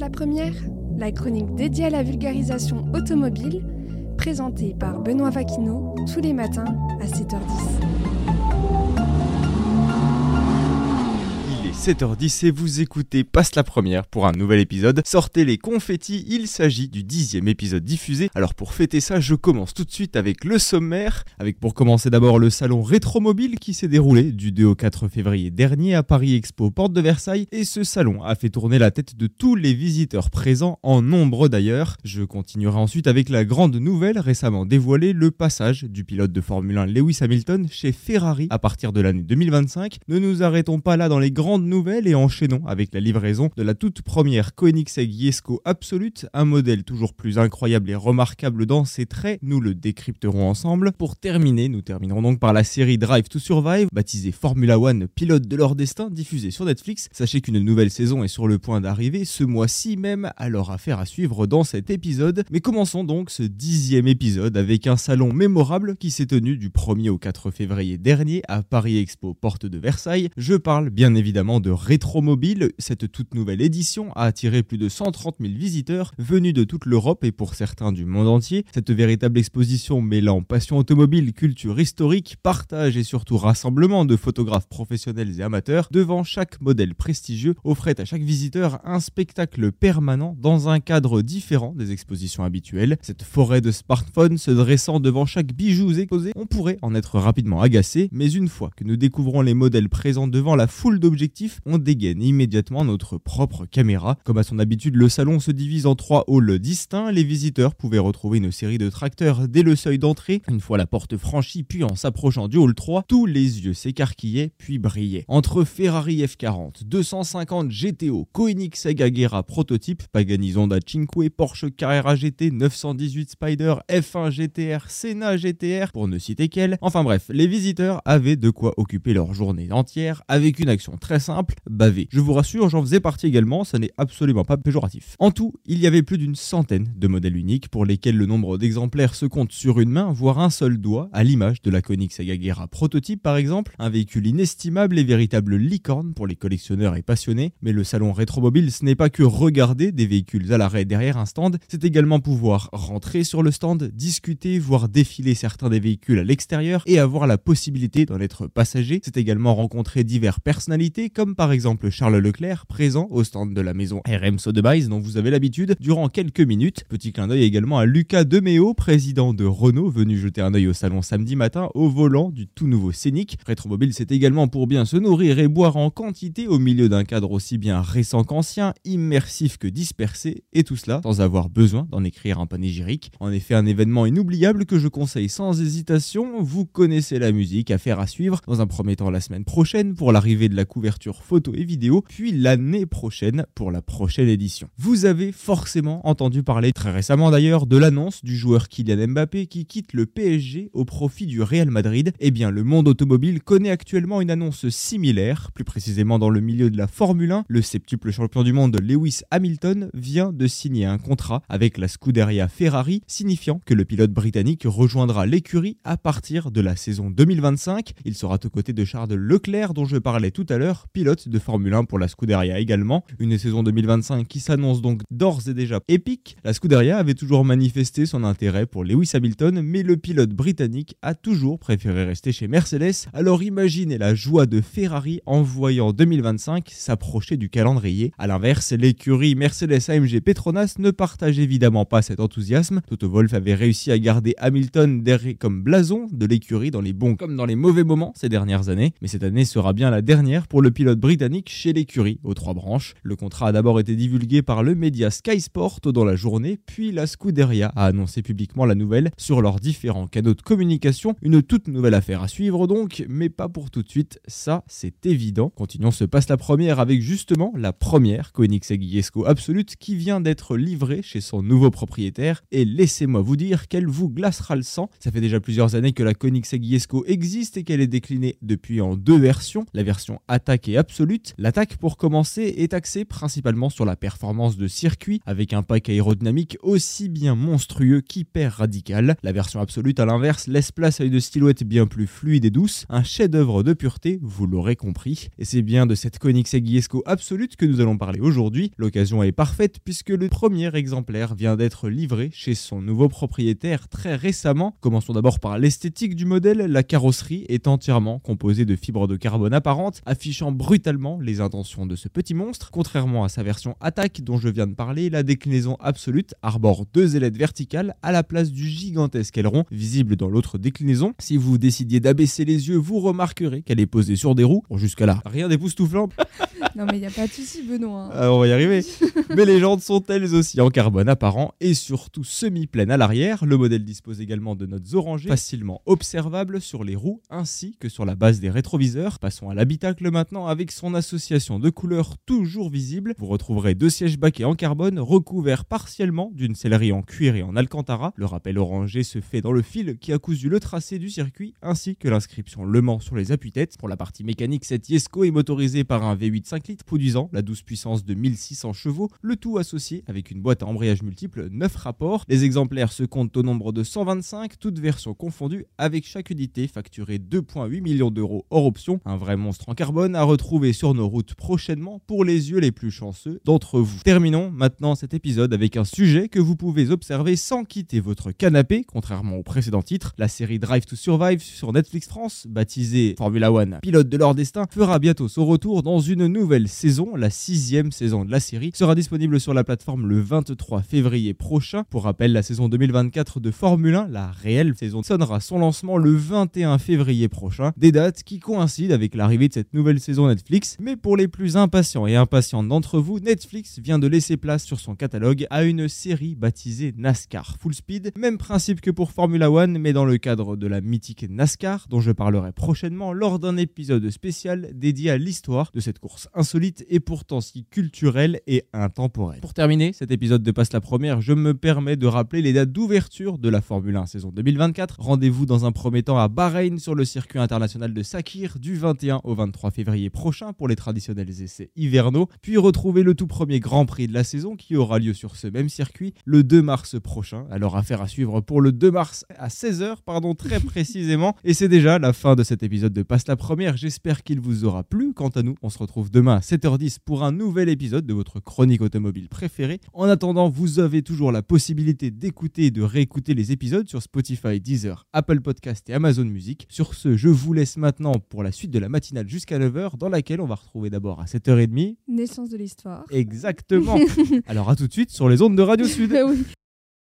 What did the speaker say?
La première, la chronique dédiée à la vulgarisation automobile, présentée par Benoît Vaquineau tous les matins à 7h10. 7h10 et vous écoutez Passe la première pour un nouvel épisode. Sortez les confettis, il s'agit du dixième épisode diffusé. Alors pour fêter ça, je commence tout de suite avec le sommaire, avec pour commencer d'abord le salon Rétromobile qui s'est déroulé du 2 au 4 février dernier à Paris Expo Porte de Versailles et ce salon a fait tourner la tête de tous les visiteurs présents, en nombre d'ailleurs. Je continuerai ensuite avec la grande nouvelle récemment dévoilée, le passage du pilote de Formule 1 Lewis Hamilton chez Ferrari à partir de l'année 2025. Ne nous arrêtons pas là dans les grandes et enchaînons avec la livraison de la toute première Koenigsegg Jesko Absolute, un modèle toujours plus incroyable et remarquable dans ses traits, nous le décrypterons ensemble. Pour terminer, nous terminerons donc par la série Drive to Survive, baptisée Formula One Pilote de leur destin, diffusée sur Netflix. Sachez qu'une nouvelle saison est sur le point d'arriver ce mois-ci même, alors affaire à suivre dans cet épisode. Mais commençons donc ce dixième épisode avec un salon mémorable qui s'est tenu du 1er au 4 février dernier à Paris Expo, porte de Versailles. Je parle bien évidemment de Rétromobile. Cette toute nouvelle édition a attiré plus de 130 000 visiteurs venus de toute l'Europe et pour certains du monde entier. Cette véritable exposition mêlant passion automobile, culture historique, partage et surtout rassemblement de photographes professionnels et amateurs devant chaque modèle prestigieux offrait à chaque visiteur un spectacle permanent dans un cadre différent des expositions habituelles. Cette forêt de smartphones se dressant devant chaque bijou exposé, on pourrait en être rapidement agacé, mais une fois que nous découvrons les modèles présents devant la foule d'objectifs, on dégaine immédiatement notre propre caméra. Comme à son habitude, le salon se divise en trois halls distincts. Les visiteurs pouvaient retrouver une série de tracteurs dès le seuil d'entrée. Une fois la porte franchie, puis en s'approchant du hall 3, tous les yeux s'écarquillaient puis brillaient. Entre Ferrari F40, 250 GTO, Koenigsegg Agera prototype, Pagani Zonda Cinque, Porsche Carrera GT, 918 Spider, F1 GTR, Senna GTR, pour ne citer qu'elle. Enfin bref, les visiteurs avaient de quoi occuper leur journée entière avec une action très simple baver. Je vous rassure, j'en faisais partie également, ça n'est absolument pas péjoratif. En tout, il y avait plus d'une centaine de modèles uniques pour lesquels le nombre d'exemplaires se compte sur une main, voire un seul doigt, à l'image de la Koenigsegg Agera prototype par exemple, un véhicule inestimable et véritable licorne pour les collectionneurs et passionnés. Mais le salon rétromobile, ce n'est pas que regarder des véhicules à l'arrêt derrière un stand, c'est également pouvoir rentrer sur le stand, discuter, voir défiler certains des véhicules à l'extérieur et avoir la possibilité d'en être passager. C'est également rencontrer diverses personnalités comme par exemple Charles Leclerc, présent au stand de la maison RM Sotheby's dont vous avez l'habitude durant quelques minutes. Petit clin d'œil également à Lucas Demeo, président de Renault, venu jeter un œil au salon samedi matin au volant du tout nouveau Scénic. Rétromobile, c'est également pour bien se nourrir et boire en quantité au milieu d'un cadre aussi bien récent qu'ancien, immersif que dispersé, et tout cela sans avoir besoin d'en écrire un panégyrique. En effet, un événement inoubliable que je conseille sans hésitation. Vous connaissez la musique, à faire à suivre. Dans un premier temps, la semaine prochaine pour l'arrivée de la couverture photos et vidéos, puis l'année prochaine pour la prochaine édition. Vous avez forcément entendu parler très récemment d'ailleurs de l'annonce du joueur Kylian Mbappé qui quitte le PSG au profit du Real Madrid. Eh bien, le monde automobile connaît actuellement une annonce similaire, plus précisément dans le milieu de la Formule 1. Le septuple champion du monde Lewis Hamilton vient de signer un contrat avec la Scuderia Ferrari, signifiant que le pilote britannique rejoindra l'écurie à partir de la saison 2025. Il sera aux côtés de Charles Leclerc dont je parlais tout à l'heure, de Formule 1 pour la Scuderia également. Une saison 2025 qui s'annonce donc d'ores et déjà épique. La Scuderia avait toujours manifesté son intérêt pour Lewis Hamilton, mais le pilote britannique a toujours préféré rester chez Mercedes. Alors imaginez la joie de Ferrari en voyant 2025 s'approcher du calendrier. A l'inverse, l'écurie Mercedes AMG Petronas ne partage évidemment pas cet enthousiasme. Toto Wolff avait réussi à garder Hamilton derrière comme blason de l'écurie dans les bons comme dans les mauvais moments ces dernières années, mais cette année sera bien la dernière pour le pilote britannique chez l'écurie aux trois branches. Le contrat a d'abord été divulgué par le média Sky Sport dans la journée, puis la Scuderia a annoncé publiquement la nouvelle sur leurs différents canaux de communication. Une toute nouvelle affaire à suivre donc, mais pas pour tout de suite, ça c'est évident. Continuons se passe la première avec justement la première Koenigsegg Jesko Absolute qui vient d'être livrée chez son nouveau propriétaire et laissez-moi vous dire qu'elle vous glacera le sang. Ça fait déjà plusieurs années que la Koenigsegg Jesko existe et qu'elle est déclinée depuis en deux versions, la version attaque et L'attaque pour commencer est axée principalement sur la performance de circuit avec un pack aérodynamique aussi bien monstrueux qu'hyper radical. La version absolue à l'inverse laisse place à une silhouette bien plus fluide et douce, un chef-d'œuvre de pureté, vous l'aurez compris. Et c'est bien de cette Koenigsegg Esco absolute que nous allons parler aujourd'hui. L'occasion est parfaite puisque le premier exemplaire vient d'être livré chez son nouveau propriétaire très récemment. Commençons d'abord par l'esthétique du modèle. La carrosserie est entièrement composée de fibres de carbone apparentes, affichant brutalement les intentions de ce petit monstre. Contrairement à sa version attaque dont je viens de parler, la déclinaison absolute arbore deux ailettes verticales à la place du gigantesque aileron visible dans l'autre déclinaison. Si vous décidiez d'abaisser les yeux, vous remarquerez qu'elle est posée sur des roues. Bon, jusqu'à là, rien d'époustouflant. Non, mais il n'y a pas de souci, Benoît. hein. Ah, on va y arriver. Mais les jantes sont elles aussi en carbone apparent et surtout semi-pleines à l'arrière. Le modèle dispose également de notes orangées facilement observables sur les roues ainsi que sur la base des rétroviseurs. Passons à l'habitacle maintenant avec son association de couleurs toujours visible. Vous retrouverez deux sièges baquets en carbone recouverts partiellement d'une sellerie en cuir et en alcantara. Le rappel orangé se fait dans le fil qui a cousu le tracé du circuit ainsi que l'inscription Le Mans sur les appuis-têtes. Pour la partie mécanique, cette Yesco est motorisée par un V8 5 litres produisant la douce puissance de 1600 chevaux, le tout associé avec une boîte à embrayage multiple 9 rapports. Les exemplaires se comptent au nombre de 125, toutes versions confondues, avec chaque unité facturée 2,8 millions d'euros hors option. Un vrai monstre en carbone à retrouver sur nos routes prochainement pour les yeux les plus chanceux d'entre vous. Terminons maintenant cet épisode avec un sujet que vous pouvez observer sans quitter votre canapé, contrairement au précédent titre. La série Drive to Survive sur Netflix France, baptisée Formula One Pilote de leur destin, fera bientôt son retour dans une nouvelle saison, la sixième saison de la série, sera disponible sur la plateforme le 23 février prochain. Pour rappel, la saison 2024 de Formule 1, la réelle saison, sonnera son lancement le 21 février prochain, des dates qui coïncident avec l'arrivée de cette nouvelle saison Netflix. Mais pour les plus impatients et impatientes d'entre vous, Netflix vient de laisser place sur son catalogue à une série baptisée NASCAR Full Speed. Même principe que pour Formula One, mais dans le cadre de la mythique NASCAR, dont je parlerai prochainement lors d'un épisode spécial dédié à l'histoire de cette course insolite et pourtant si culturelle et intemporelle. Pour terminer cet épisode de Passe la Première, je me permets de rappeler les dates d'ouverture de la Formule 1 saison 2024. Rendez-vous dans un premier temps à Bahreïn sur le circuit international de Sakir du 21 au 23 février prochain pour les traditionnels essais hivernaux, puis retrouvez le tout premier Grand Prix de la saison qui aura lieu sur ce même circuit le 2 mars prochain. Alors affaire à suivre pour le 2 mars à 16h, pardon, très précisément. Et c'est déjà la fin de cet épisode de Passe la Première. J'espère qu'il vous aura plu. Quant à nous, on se retrouve demain à 7h10 pour un nouvel épisode de votre chronique automobile préférée. En attendant, vous avez toujours la possibilité d'écouter et de réécouter les épisodes sur Spotify, Deezer, Apple Podcast et Amazon Music. Sur ce, je vous laisse maintenant pour la suite de la matinale jusqu'à 9h dans laquelle on va retrouver d'abord à 7h30. Naissance de l'histoire. Exactement. Alors à tout de suite sur les ondes de Radio Sud. oui.